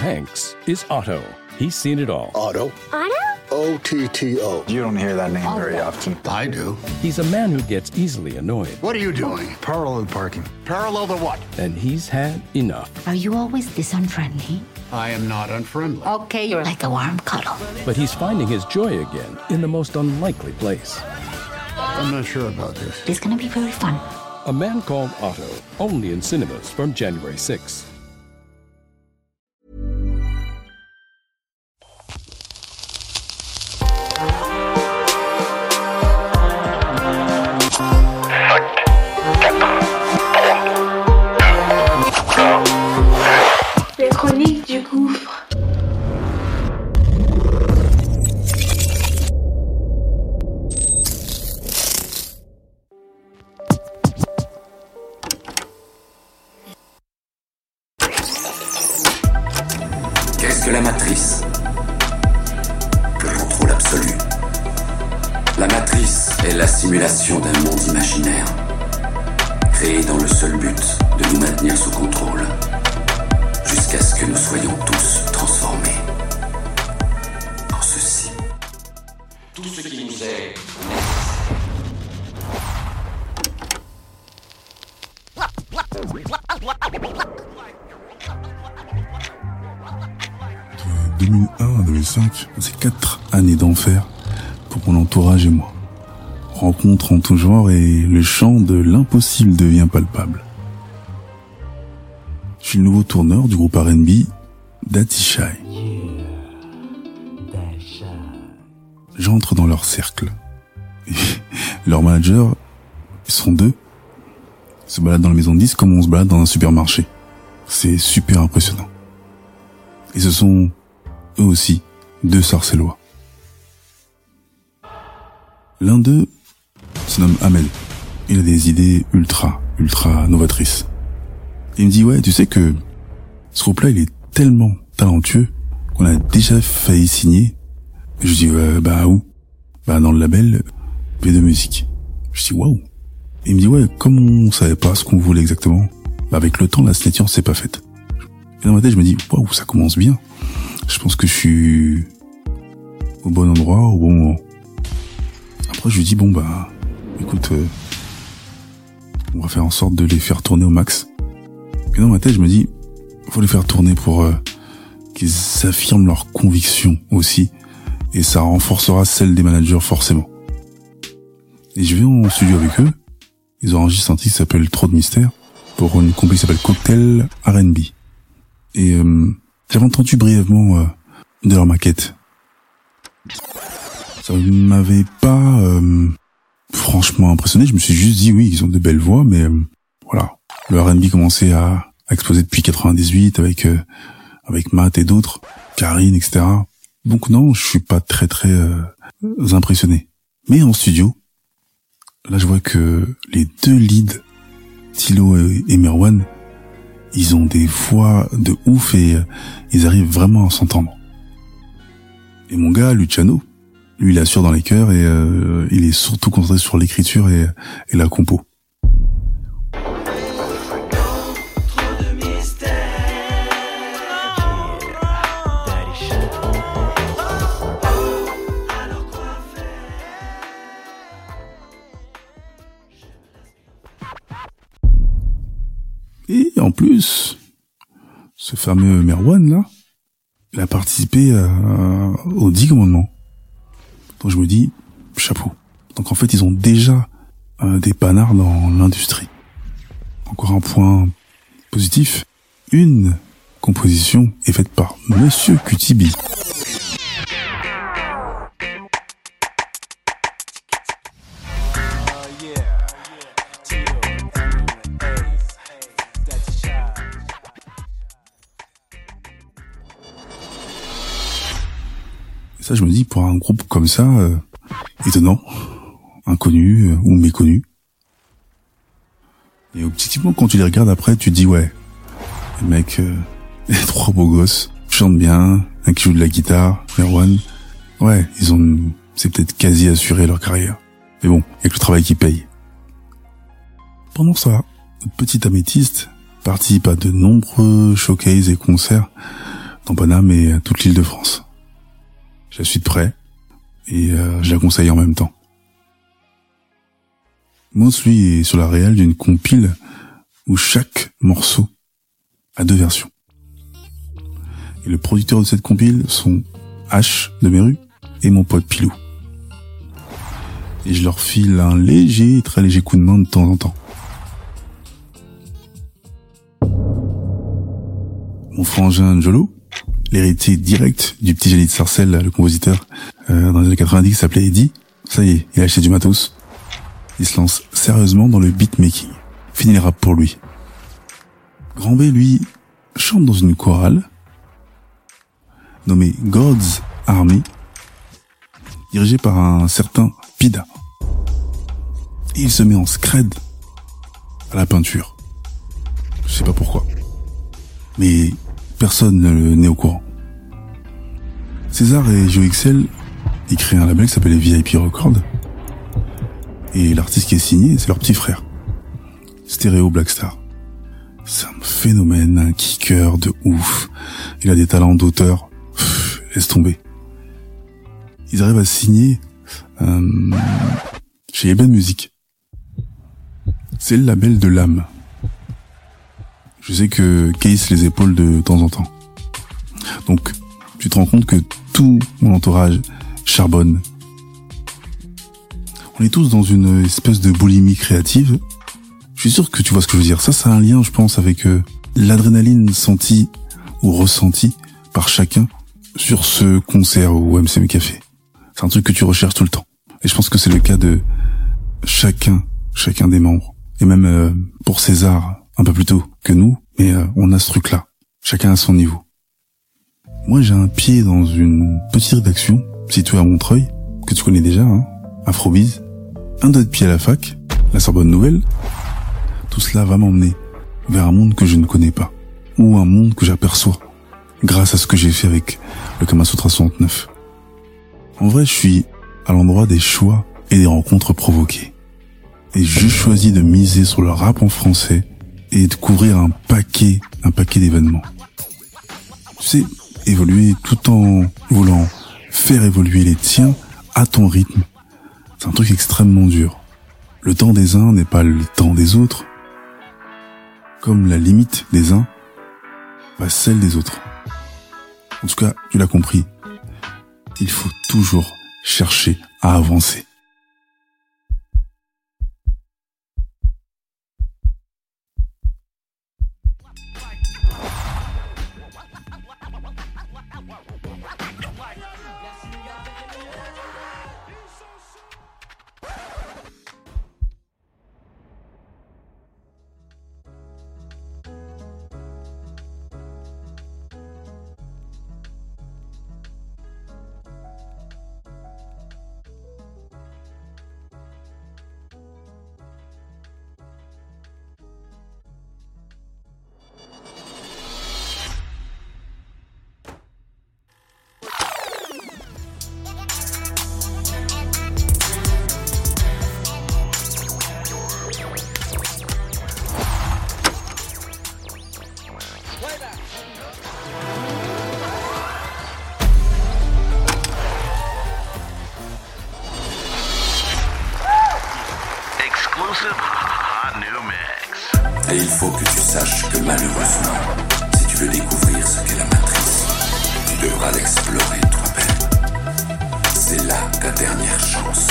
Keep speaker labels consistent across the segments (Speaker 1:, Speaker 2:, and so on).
Speaker 1: Hanks is Otto. He's seen it all.
Speaker 2: Otto?
Speaker 3: Otto?
Speaker 2: O T T O.
Speaker 4: You don't hear that name very often.
Speaker 2: I do.
Speaker 1: He's a man who gets easily annoyed,
Speaker 2: What are you doing?
Speaker 4: Parallel parking.
Speaker 2: Parallel to what?
Speaker 1: and he's had enough.
Speaker 5: Are you always this unfriendly?
Speaker 2: I am not unfriendly.
Speaker 5: Okay, you're like a warm cuddle.
Speaker 1: But he's finding his joy again in the most unlikely place.
Speaker 2: I'm not sure about this.
Speaker 5: It's gonna be very fun.
Speaker 1: A Man Called Otto, only in cinemas from January 6.
Speaker 6: Est la simulation d'un monde imaginaire, créé dans le seul but de nous maintenir sous contrôle, jusqu'à ce que nous soyons tous transformés en ceci. Tout ce qui nous est
Speaker 7: De 2001 à 2005, c'est quatre années d'enfer pour mon entourage et moi. Rencontre en tout genre et le champ de l'impossible devient palpable. Je suis le nouveau tourneur du groupe R&B Datishai. J'entre dans leur cercle. Leurs managers, ils sont deux. Se baladent dans la maison de 10 comme on se balade dans un supermarché. C'est super impressionnant. Et ce sont eux aussi deux sarcellois. L'un d'eux se nomme Amel. Il a des idées ultra, ultra novatrices. Il me dit ouais, tu sais que ce groupe-là, il est tellement talentueux qu'on a déjà failli signer. Et je dis bah où? Bah dans le label P2 Musique. Je dis waouh. Il me dit ouais, comme on savait pas ce qu'on voulait exactement, bah avec le temps la signature s'est pas faite. Et dans ma tête, je me dis waouh, ça commence bien. Je pense que je suis au bon endroit, au bon moment. Après, je lui dis bon bah, écoute, euh, on va faire en sorte de les faire tourner au max. Et dans ma tête, je me dis, faut les faire tourner pour euh, qu'ils affirment leurs convictions aussi, et ça renforcera celle des managers forcément. Et je vais en studio avec eux. Ils ont un titre qui s'appelle Trop de mystère pour une compagnie qui s'appelle Cocktail R&B. Et euh, j'avais entendu brièvement euh, de leur maquette? Ça m'avait pas euh, franchement impressionné. Je me suis juste dit oui, ils ont de belles voix, mais euh, voilà. Le R&B commençait à, à exploser depuis 98 avec euh, avec Matt et d'autres, Karine, etc. Donc non, je suis pas très très euh, impressionné. Mais en studio, là je vois que les deux leads, Tilo et, et Merwan, ils ont des voix de ouf et euh, ils arrivent vraiment à s'entendre. Et mon gars, Luciano, lui il assure dans les chœurs et euh, il est surtout concentré sur l'écriture et, et la compo. Et en plus, ce fameux Merwan là, il a participé euh, aux dix commandements. Donc je me dis, chapeau. Donc en fait, ils ont déjà euh, des panards dans l'industrie. Encore un point positif, une composition est faite par Monsieur Kutibi. Ça, je me dis, pour un groupe comme ça, euh, étonnant, inconnu euh, ou méconnu. Et objectivement, quand tu les regardes après, tu te dis, ouais, les mecs, euh, les trois beaux gosses, chantent bien, un qui joue de la guitare, Merwan, ouais, ils ont, c'est peut-être quasi assuré leur carrière. Mais bon, il y a que le travail qui paye. Pendant ça, notre petit améthyste participe à de nombreux showcases et concerts dans Paname et toute l'île de France. Je la suis de près et euh, je la conseille en même temps. Moss, lui, est sur la réelle d'une compile où chaque morceau a deux versions. Et le producteur de cette compile sont H de Meru et mon pote Pilou. Et je leur file un léger, très léger coup de main de temps en temps. Mon frangin Jolo, l'héritier direct du petit génie de le compositeur, euh, dans les années 90, s'appelait Eddie. Ça y est, il a acheté du matos. Il se lance sérieusement dans le beatmaking. Fini le rap pour lui. Grand B, lui, chante dans une chorale nommée God's Army, dirigée par un certain Pida. Et il se met en scred à la peinture. Je sais pas pourquoi. Mais personne n'est au courant. César et XL, ils créent un label qui s'appelle VIP Records. Et l'artiste qui est signé, c'est leur petit frère. Stereo Blackstar. C'est un phénomène, un kicker de ouf. Il a des talents d'auteur. Laisse tomber. Ils arrivent à signer euh, chez Eben Music. C'est le label de l'âme. Je sais que Case les épaules de temps en temps. Donc, tu te rends compte que tout mon entourage charbonne. On est tous dans une espèce de boulimie créative. Je suis sûr que tu vois ce que je veux dire. Ça, ça un lien, je pense, avec euh, l'adrénaline sentie ou ressentie par chacun sur ce concert au MCM Café. C'est un truc que tu recherches tout le temps. Et je pense que c'est le cas de chacun, chacun des membres. Et même euh, pour César, un peu plus tôt que nous, mais euh, on a ce truc-là. Chacun à son niveau. Moi, j'ai un pied dans une petite rédaction située à Montreuil, que tu connais déjà, hein, Afrobiz. Un autre pied à la fac, la Sorbonne Nouvelle. Tout cela va m'emmener vers un monde que je ne connais pas, ou un monde que j'aperçois, grâce à ce que j'ai fait avec le Kamasutra 69. En vrai, je suis à l'endroit des choix et des rencontres provoquées. Et je choisis de miser sur le rap en français et de couvrir un paquet, un paquet d'événements. Tu sais, évoluer tout en voulant faire évoluer les tiens à ton rythme, c'est un truc extrêmement dur. Le temps des uns n'est pas le temps des autres, comme la limite des uns pas celle des autres. En tout cas, tu l'as compris, il faut toujours chercher à avancer.
Speaker 6: Whoa. Faut que tu saches que malheureusement, si tu veux découvrir ce qu'est la matrice, tu devras l'explorer toi-même. C'est là ta dernière chance.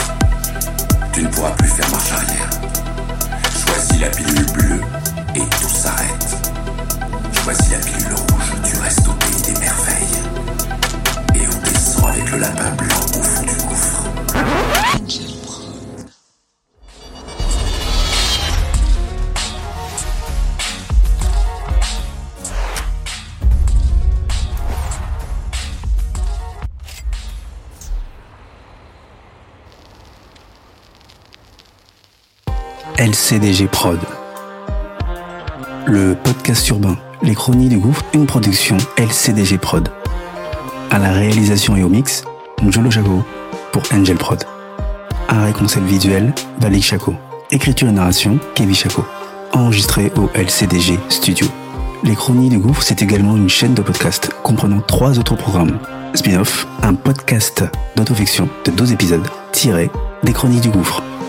Speaker 6: Tu ne pourras plus faire marche arrière. Choisis la pilule bleue et tout s'arrête. Choisis la pilule rouge, tu restes au pays des merveilles. Et on descend avec le lapin blanc
Speaker 8: LCDG Prod. Le podcast urbain, les chroniques du gouffre, une production LCDG Prod. À la réalisation et au mix, Njolo Chaco pour Angel Prod. Art et concept visuel, Valik Chaco. Écriture et narration, Kevin Chaco. Enregistré au LCDG Studio.
Speaker 7: Les Chroniques du Gouffre, c'est également une chaîne de podcast comprenant trois autres programmes. Spin-off, un podcast d'autofiction de 12 épisodes tirés des Chroniques du Gouffre.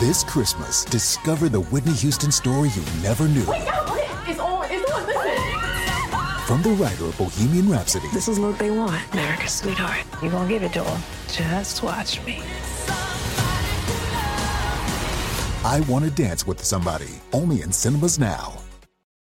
Speaker 9: This Christmas, discover the Whitney Houston story you never knew.
Speaker 10: It's on. It's on. Listen.
Speaker 9: From the writer of Bohemian Rhapsody.
Speaker 11: This is what they want, America's sweetheart. You're gonna give it to them. Just watch me.
Speaker 9: I Want to Dance with Somebody. Only in cinemas now.